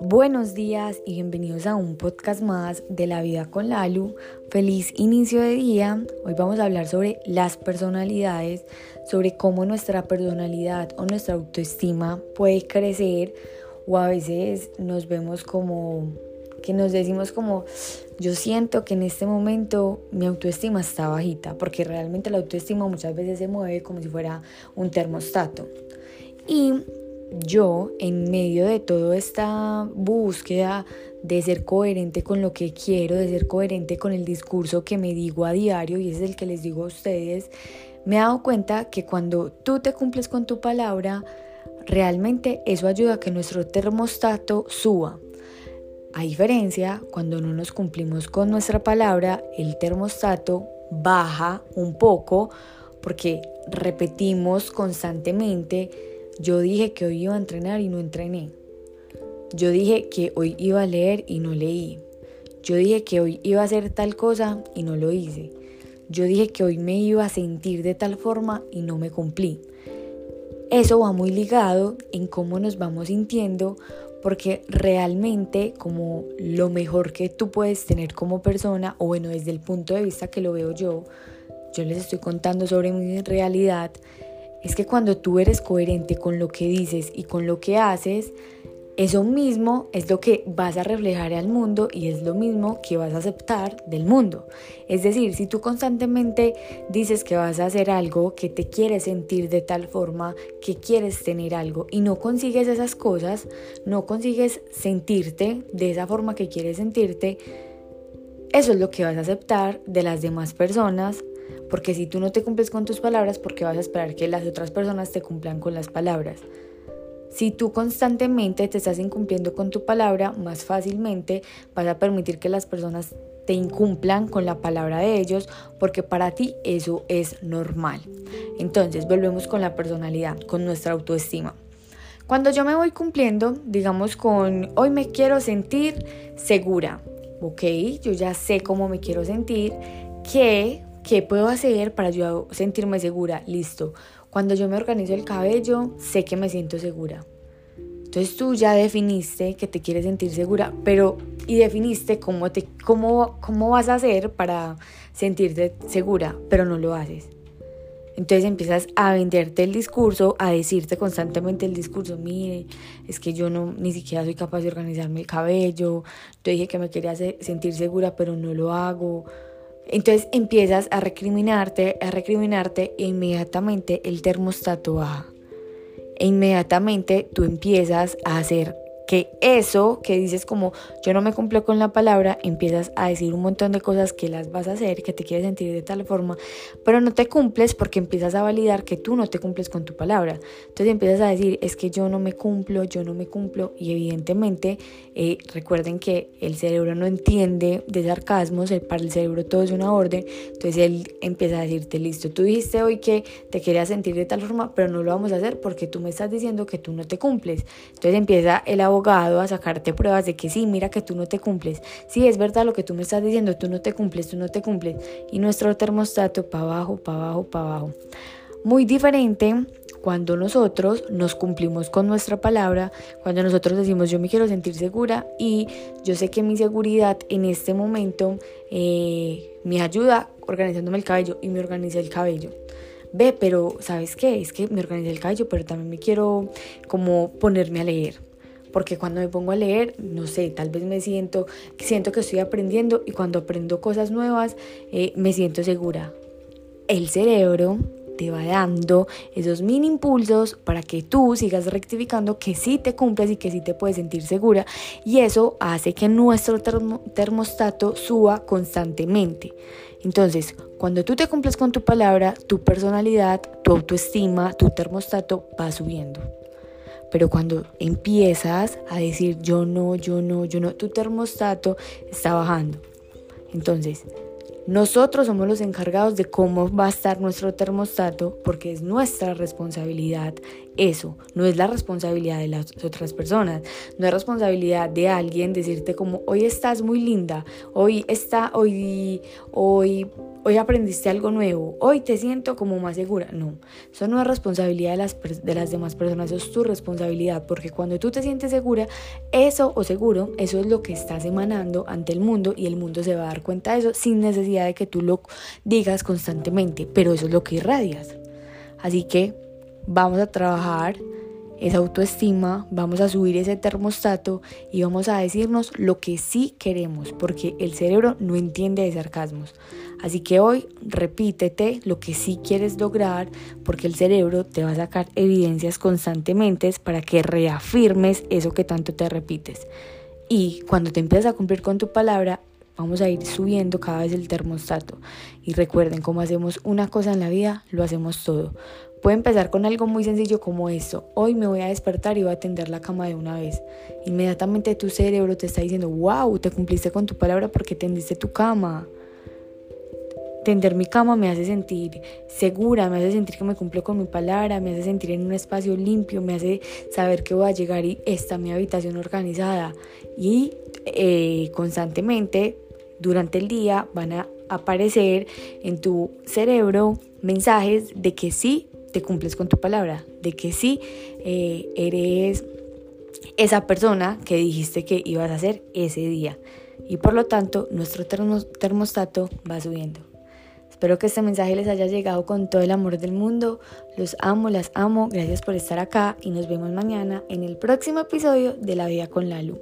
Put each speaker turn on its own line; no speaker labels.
Buenos días y bienvenidos a un podcast más de la vida con Lalu. Feliz inicio de día. Hoy vamos a hablar sobre las personalidades, sobre cómo nuestra personalidad o nuestra autoestima puede crecer o a veces nos vemos como que nos decimos como yo siento que en este momento mi autoestima está bajita, porque realmente la autoestima muchas veces se mueve como si fuera un termostato. Y yo, en medio de toda esta búsqueda de ser coherente con lo que quiero, de ser coherente con el discurso que me digo a diario, y es el que les digo a ustedes, me he dado cuenta que cuando tú te cumples con tu palabra, realmente eso ayuda a que nuestro termostato suba. A diferencia, cuando no nos cumplimos con nuestra palabra, el termostato baja un poco porque repetimos constantemente yo dije que hoy iba a entrenar y no entrené. Yo dije que hoy iba a leer y no leí. Yo dije que hoy iba a hacer tal cosa y no lo hice. Yo dije que hoy me iba a sentir de tal forma y no me cumplí. Eso va muy ligado en cómo nos vamos sintiendo porque realmente como lo mejor que tú puedes tener como persona, o bueno, desde el punto de vista que lo veo yo, yo les estoy contando sobre mi realidad, es que cuando tú eres coherente con lo que dices y con lo que haces, eso mismo es lo que vas a reflejar al mundo y es lo mismo que vas a aceptar del mundo. Es decir, si tú constantemente dices que vas a hacer algo, que te quieres sentir de tal forma, que quieres tener algo y no consigues esas cosas, no consigues sentirte de esa forma que quieres sentirte, eso es lo que vas a aceptar de las demás personas porque si tú no te cumples con tus palabras, ¿por qué vas a esperar que las otras personas te cumplan con las palabras? Si tú constantemente te estás incumpliendo con tu palabra, más fácilmente vas a permitir que las personas te incumplan con la palabra de ellos porque para ti eso es normal. Entonces, volvemos con la personalidad, con nuestra autoestima. Cuando yo me voy cumpliendo, digamos con hoy me quiero sentir segura, ok, yo ya sé cómo me quiero sentir, que ¿Qué puedo hacer para yo sentirme segura? Listo. Cuando yo me organizo el cabello, sé que me siento segura. Entonces tú ya definiste que te quieres sentir segura, pero y definiste cómo te cómo cómo vas a hacer para sentirte segura, pero no lo haces. Entonces empiezas a venderte el discurso, a decirte constantemente el discurso, mire, es que yo no ni siquiera soy capaz de organizarme el cabello, yo dije que me quería sentir segura, pero no lo hago. Entonces empiezas a recriminarte, a recriminarte e inmediatamente el termostato baja. E inmediatamente tú empiezas a hacer que eso que dices como yo no me cumplo con la palabra, empiezas a decir un montón de cosas que las vas a hacer, que te quieres sentir de tal forma, pero no te cumples porque empiezas a validar que tú no te cumples con tu palabra. Entonces empiezas a decir, es que yo no me cumplo, yo no me cumplo y evidentemente eh, recuerden que el cerebro no entiende de sarcasmos, para el cerebro todo es una orden, entonces él empieza a decirte, listo, tú dijiste hoy que te querías sentir de tal forma, pero no lo vamos a hacer porque tú me estás diciendo que tú no te cumples. Entonces empieza el abogado a sacarte pruebas de que sí, mira que tú no te cumples. Sí, es verdad lo que tú me estás diciendo, tú no te cumples, tú no te cumples. Y nuestro termostato para abajo, para abajo, para abajo. Muy diferente cuando nosotros nos cumplimos con nuestra palabra, cuando nosotros decimos yo me quiero sentir segura y yo sé que mi seguridad en este momento eh, me ayuda organizándome el cabello y me organiza el cabello ve, pero ¿sabes qué? Es que me organizé el cabello, pero también me quiero como ponerme a leer. Porque cuando me pongo a leer, no sé, tal vez me siento, siento que estoy aprendiendo y cuando aprendo cosas nuevas, eh, me siento segura. El cerebro te va dando esos mini impulsos para que tú sigas rectificando que sí te cumples y que sí te puedes sentir segura y eso hace que nuestro termostato suba constantemente. Entonces, cuando tú te cumples con tu palabra, tu personalidad, tu autoestima, tu termostato va subiendo. Pero cuando empiezas a decir yo no, yo no, yo no, tu termostato está bajando. Entonces, nosotros somos los encargados de cómo va a estar nuestro termostato porque es nuestra responsabilidad eso, no es la responsabilidad de las otras personas, no es responsabilidad de alguien decirte como hoy estás muy linda, hoy está, hoy, hoy hoy aprendiste algo nuevo, hoy te siento como más segura. No, eso no es responsabilidad de las, de las demás personas, eso es tu responsabilidad, porque cuando tú te sientes segura, eso o seguro, eso es lo que estás emanando ante el mundo y el mundo se va a dar cuenta de eso sin necesidad de que tú lo digas constantemente, pero eso es lo que irradias. Así que vamos a trabajar esa autoestima, vamos a subir ese termostato y vamos a decirnos lo que sí queremos, porque el cerebro no entiende de sarcasmos. Así que hoy repítete lo que sí quieres lograr, porque el cerebro te va a sacar evidencias constantemente para que reafirmes eso que tanto te repites. Y cuando te empiezas a cumplir con tu palabra, vamos a ir subiendo cada vez el termostato. Y recuerden, como hacemos una cosa en la vida, lo hacemos todo. Puede empezar con algo muy sencillo como esto. Hoy me voy a despertar y voy a tender la cama de una vez. Inmediatamente tu cerebro te está diciendo, wow, te cumpliste con tu palabra porque tendiste tu cama. Tender mi cama me hace sentir segura, me hace sentir que me cumplo con mi palabra, me hace sentir en un espacio limpio, me hace saber que voy a llegar y está mi habitación organizada. Y eh, constantemente durante el día van a aparecer en tu cerebro mensajes de que sí te cumples con tu palabra, de que sí eh, eres esa persona que dijiste que ibas a hacer ese día. Y por lo tanto, nuestro termostato va subiendo. Espero que este mensaje les haya llegado con todo el amor del mundo. Los amo, las amo. Gracias por estar acá y nos vemos mañana en el próximo episodio de La Vida con la Luz.